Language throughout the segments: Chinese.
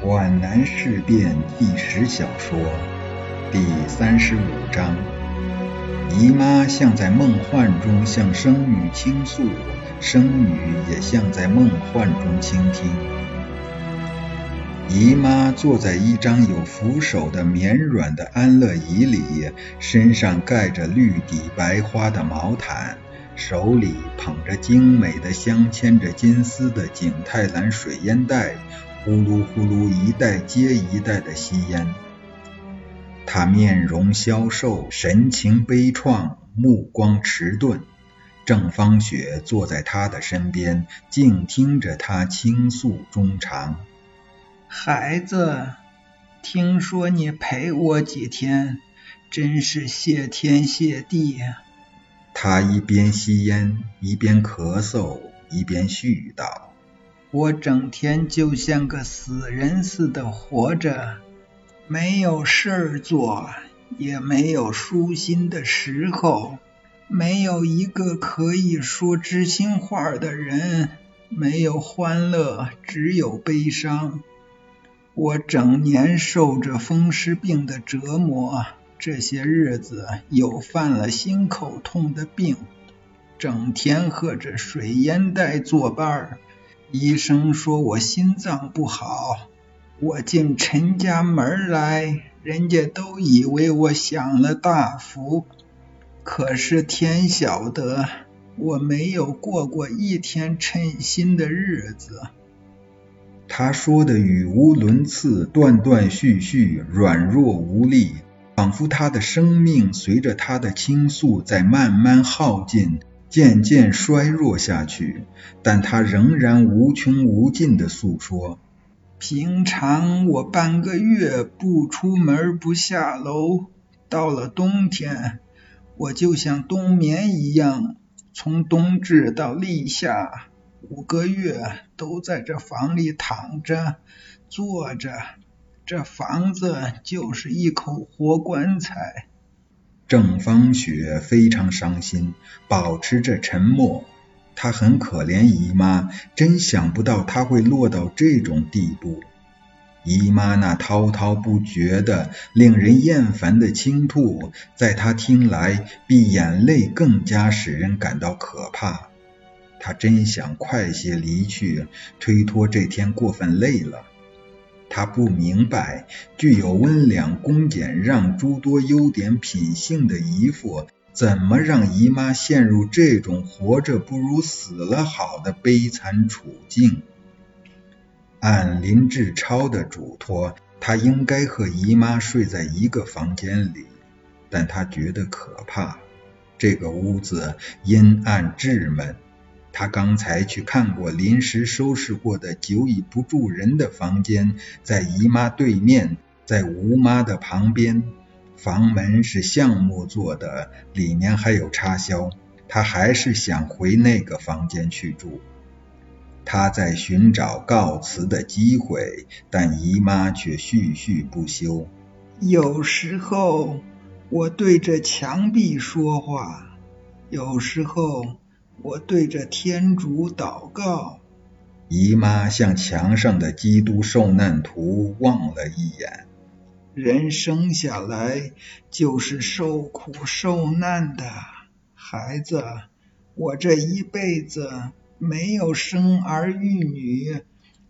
皖南事变纪实小说第三十五章：姨妈像在梦幻中向生女倾诉，生女也像在梦幻中倾听。姨妈坐在一张有扶手的绵软的安乐椅里，身上盖着绿底白花的毛毯，手里捧着精美的镶嵌着金丝的景泰蓝水烟袋，呼噜呼噜一代接一代的吸烟。他面容消瘦，神情悲怆，目光迟钝。郑芳雪坐在他的身边，静听着他倾诉衷肠。孩子，听说你陪我几天，真是谢天谢地呀。他一边吸烟，一边咳嗽，一边絮叨：“我整天就像个死人似的活着，没有事儿做，也没有舒心的时候，没有一个可以说知心话的人，没有欢乐，只有悲伤。”我整年受着风湿病的折磨，这些日子又犯了心口痛的病，整天喝着水烟袋作伴儿。医生说我心脏不好，我进陈家门来，人家都以为我享了大福。可是天晓得，我没有过过一天称心的日子。他说的语无伦次，断断续续，软弱无力，仿佛他的生命随着他的倾诉在慢慢耗尽，渐渐衰弱下去。但他仍然无穷无尽的诉说。平常我半个月不出门不下楼，到了冬天，我就像冬眠一样，从冬至到立夏。五个月都在这房里躺着、坐着，这房子就是一口活棺材。郑芳雪非常伤心，保持着沉默。她很可怜姨妈，真想不到她会落到这种地步。姨妈那滔滔不绝的、令人厌烦的倾吐，在她听来，比眼泪更加使人感到可怕。他真想快些离去，推脱这天过分累了。他不明白，具有温良恭俭让诸多优点品性的姨父，怎么让姨妈陷入这种活着不如死了好的悲惨处境。按林志超的嘱托，他应该和姨妈睡在一个房间里，但他觉得可怕。这个屋子阴暗稚闷。他刚才去看过临时收拾过的久已不住人的房间，在姨妈对面，在吴妈的旁边。房门是橡木做的，里面还有插销。他还是想回那个房间去住。他在寻找告辞的机会，但姨妈却絮絮不休。有时候我对着墙壁说话，有时候。我对着天主祷告。姨妈向墙上的基督受难图望了一眼。人生下来就是受苦受难的，孩子。我这一辈子没有生儿育女，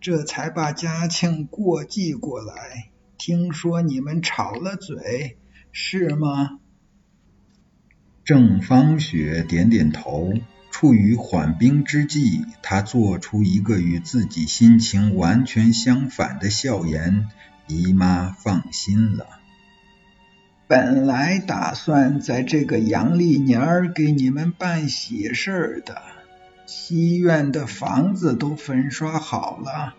这才把家庆过继过来。听说你们吵了嘴，是吗？郑芳雪点点头。处于缓兵之际，他做出一个与自己心情完全相反的笑言。姨妈放心了。本来打算在这个阳历年儿给你们办喜事的，西院的房子都粉刷好了，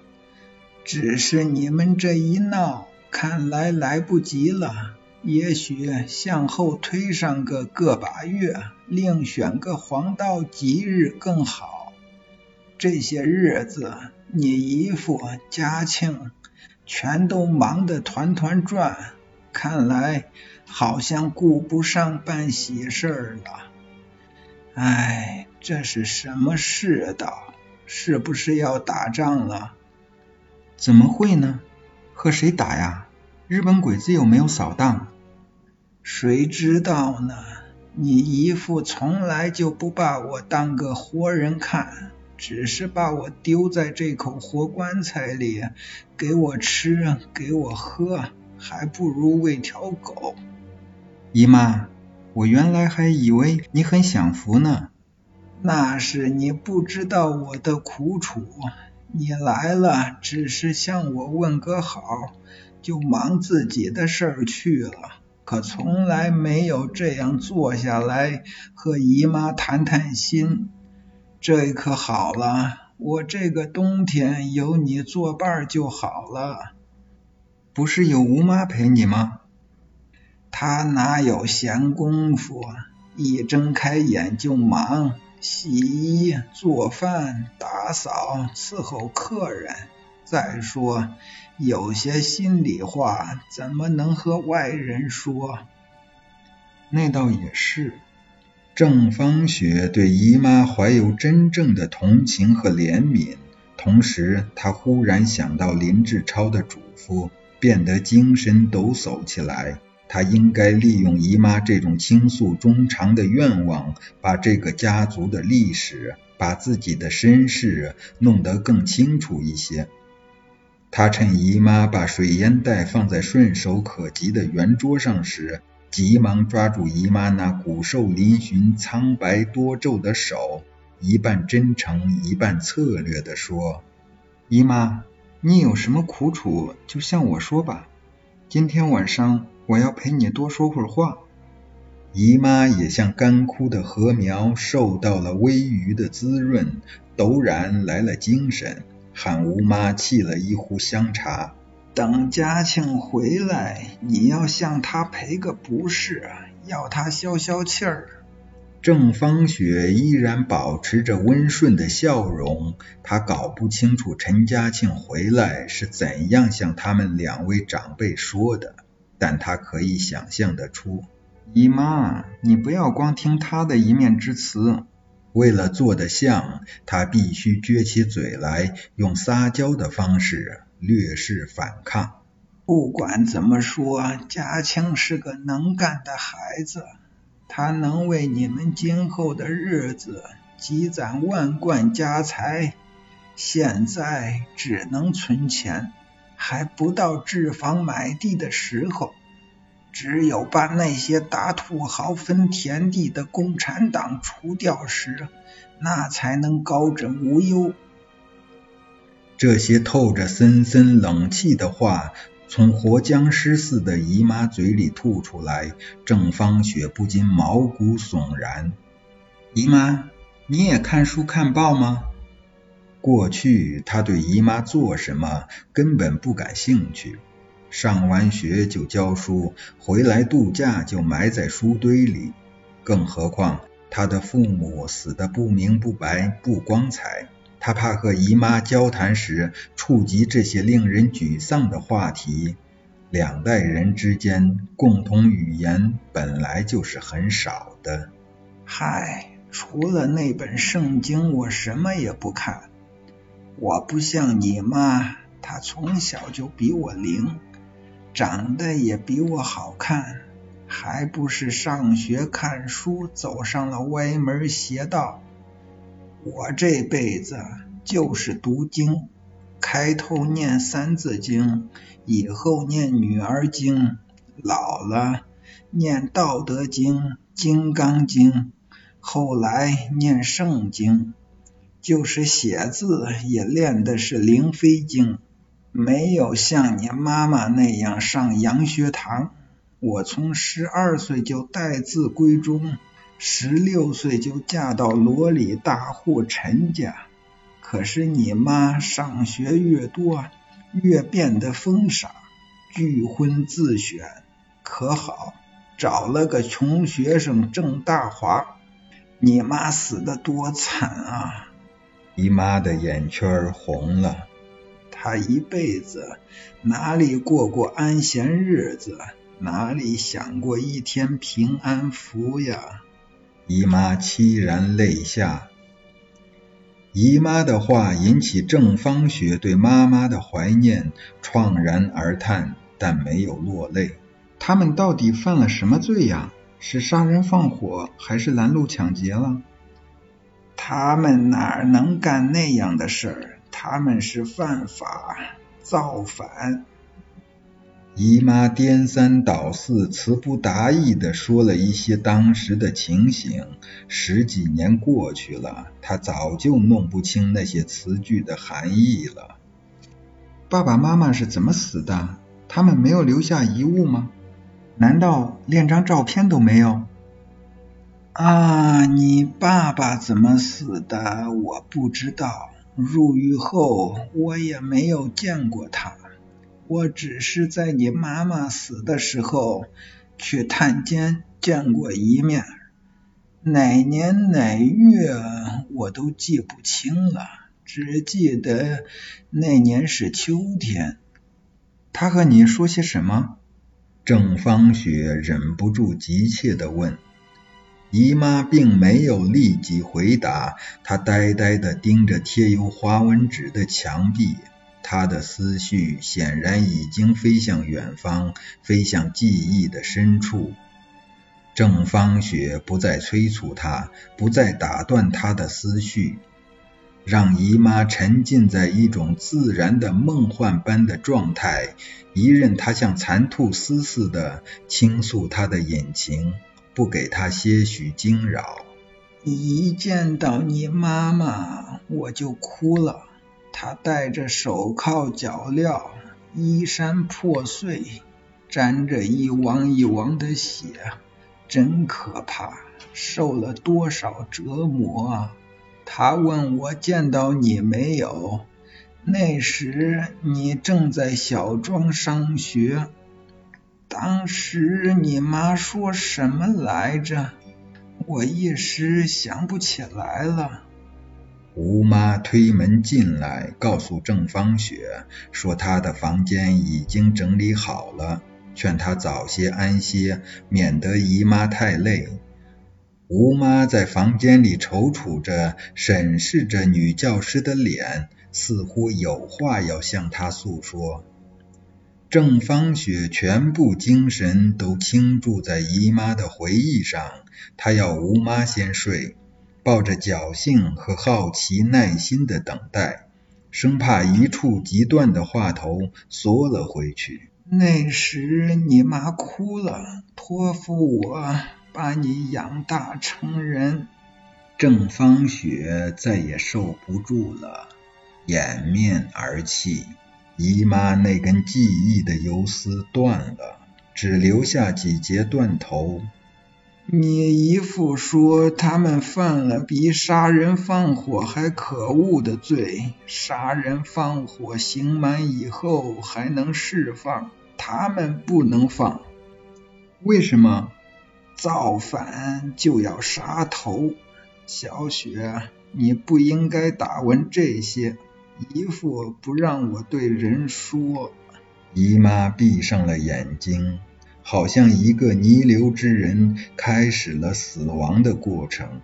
只是你们这一闹，看来来不及了。也许向后推上个个把月，另选个黄道吉日更好。这些日子，你姨父、嘉庆全都忙得团团转，看来好像顾不上办喜事了。唉，这是什么世道？是不是要打仗了？怎么会呢？和谁打呀？日本鬼子有没有扫荡？谁知道呢？你姨父从来就不把我当个活人看，只是把我丢在这口活棺材里，给我吃，给我喝，还不如喂条狗。姨妈，我原来还以为你很享福呢。那是你不知道我的苦楚。你来了，只是向我问个好，就忙自己的事儿去了。可从来没有这样坐下来和姨妈谈谈心，这可好了，我这个冬天有你作伴就好了。不是有吴妈陪你吗？她哪有闲工夫，一睁开眼就忙，洗衣、做饭、打扫、伺候客人。再说。有些心里话怎么能和外人说？那倒也是。郑芳雪对姨妈怀有真正的同情和怜悯，同时她忽然想到林志超的嘱咐，变得精神抖擞起来。她应该利用姨妈这种倾诉衷肠的愿望，把这个家族的历史，把自己的身世弄得更清楚一些。他趁姨妈把水烟袋放在顺手可及的圆桌上时，急忙抓住姨妈那骨瘦嶙峋、苍白多皱的手，一半真诚，一半策略地说：“姨妈，你有什么苦楚，就向我说吧。今天晚上我要陪你多说会儿话。”姨妈也像干枯的禾苗，受到了微雨的滋润，陡然来了精神。喊吴妈沏了一壶香茶，等嘉庆回来，你要向他赔个不是，要他消消气儿。郑芳雪依然保持着温顺的笑容，她搞不清楚陈嘉庆回来是怎样向他们两位长辈说的，但她可以想象得出。姨妈，你不要光听他的一面之词。为了做得像，他必须撅起嘴来，用撒娇的方式略示反抗。不管怎么说，嘉庆是个能干的孩子，他能为你们今后的日子积攒万贯家财。现在只能存钱，还不到置房买地的时候。只有把那些打土豪分田地的共产党除掉时，那才能高枕无忧。这些透着森森冷气的话从活僵尸似的姨妈嘴里吐出来，郑芳雪不禁毛骨悚然。姨妈，你也看书看报吗？过去她对姨妈做什么根本不感兴趣。上完学就教书，回来度假就埋在书堆里。更何况他的父母死得不明不白、不光彩，他怕和姨妈交谈时触及这些令人沮丧的话题。两代人之间共同语言本来就是很少的。嗨，除了那本圣经，我什么也不看。我不像你妈，她从小就比我灵。长得也比我好看，还不是上学看书走上了歪门邪道。我这辈子就是读经，开头念三字经，以后念女儿经，老了念道德经、金刚经，后来念圣经，就是写字也练的是灵飞经。没有像你妈妈那样上洋学堂，我从十二岁就带字闺中，十六岁就嫁到罗里大户陈家。可是你妈上学越多，越变得疯傻，拒婚自选，可好，找了个穷学生郑大华。你妈死的多惨啊！姨妈的眼圈红了。他一辈子哪里过过安闲日子，哪里享过一天平安福呀？姨妈凄然泪下。姨妈的话引起郑芳雪对妈妈的怀念，怆然而叹，但没有落泪。他们到底犯了什么罪呀？是杀人放火，还是拦路抢劫了？他们哪能干那样的事儿？他们是犯法造反。姨妈颠三倒四、词不达意地说了一些当时的情形。十几年过去了，她早就弄不清那些词句的含义了。爸爸妈妈是怎么死的？他们没有留下遗物吗？难道连张照片都没有？啊，你爸爸怎么死的？我不知道。入狱后，我也没有见过他。我只是在你妈妈死的时候去探监见过一面，哪年哪月我都记不清了，只记得那年是秋天。他和你说些什么？郑芳雪忍不住急切地问。姨妈并没有立即回答，她呆呆地盯着贴有花纹纸的墙壁，她的思绪显然已经飞向远方，飞向记忆的深处。郑芳雪不再催促她，不再打断她的思绪。让姨妈沉浸在一种自然的梦幻般的状态，一任她像蚕吐丝似的倾诉她的隐情，不给他些许惊扰。一见到你妈妈，我就哭了。她戴着手铐脚镣，衣衫破碎，沾着一汪一汪的血，真可怕，受了多少折磨啊！他问我见到你没有？那时你正在小庄上学。当时你妈说什么来着？我一时想不起来了。吴妈推门进来，告诉郑芳雪说她的房间已经整理好了，劝她早些安歇，免得姨妈太累。吴妈在房间里踌躇着，审视着女教师的脸，似乎有话要向她诉说。郑芳雪全部精神都倾注在姨妈的回忆上，她要吴妈先睡，抱着侥幸和好奇耐心的等待，生怕一触即断的话头缩了回去。那时你妈哭了，托付我。把你养大成人，郑芳雪再也受不住了，掩面而泣。姨妈那根记忆的游丝断了，只留下几节断头。你姨父说他们犯了比杀人放火还可恶的罪，杀人放火刑满以后还能释放，他们不能放。为什么？造反就要杀头，小雪，你不应该打问这些。姨父不让我对人说。姨妈闭上了眼睛，好像一个弥留之人开始了死亡的过程。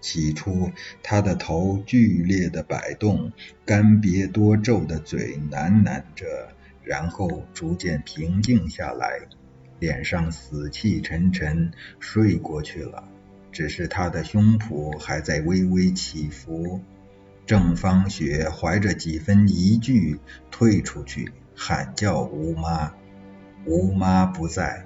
起初，她的头剧烈的摆动，干瘪多皱的嘴喃喃着，然后逐渐平静下来。脸上死气沉沉，睡过去了。只是他的胸脯还在微微起伏。郑芳雪怀着几分疑惧退出去，喊叫吴妈。吴妈不在。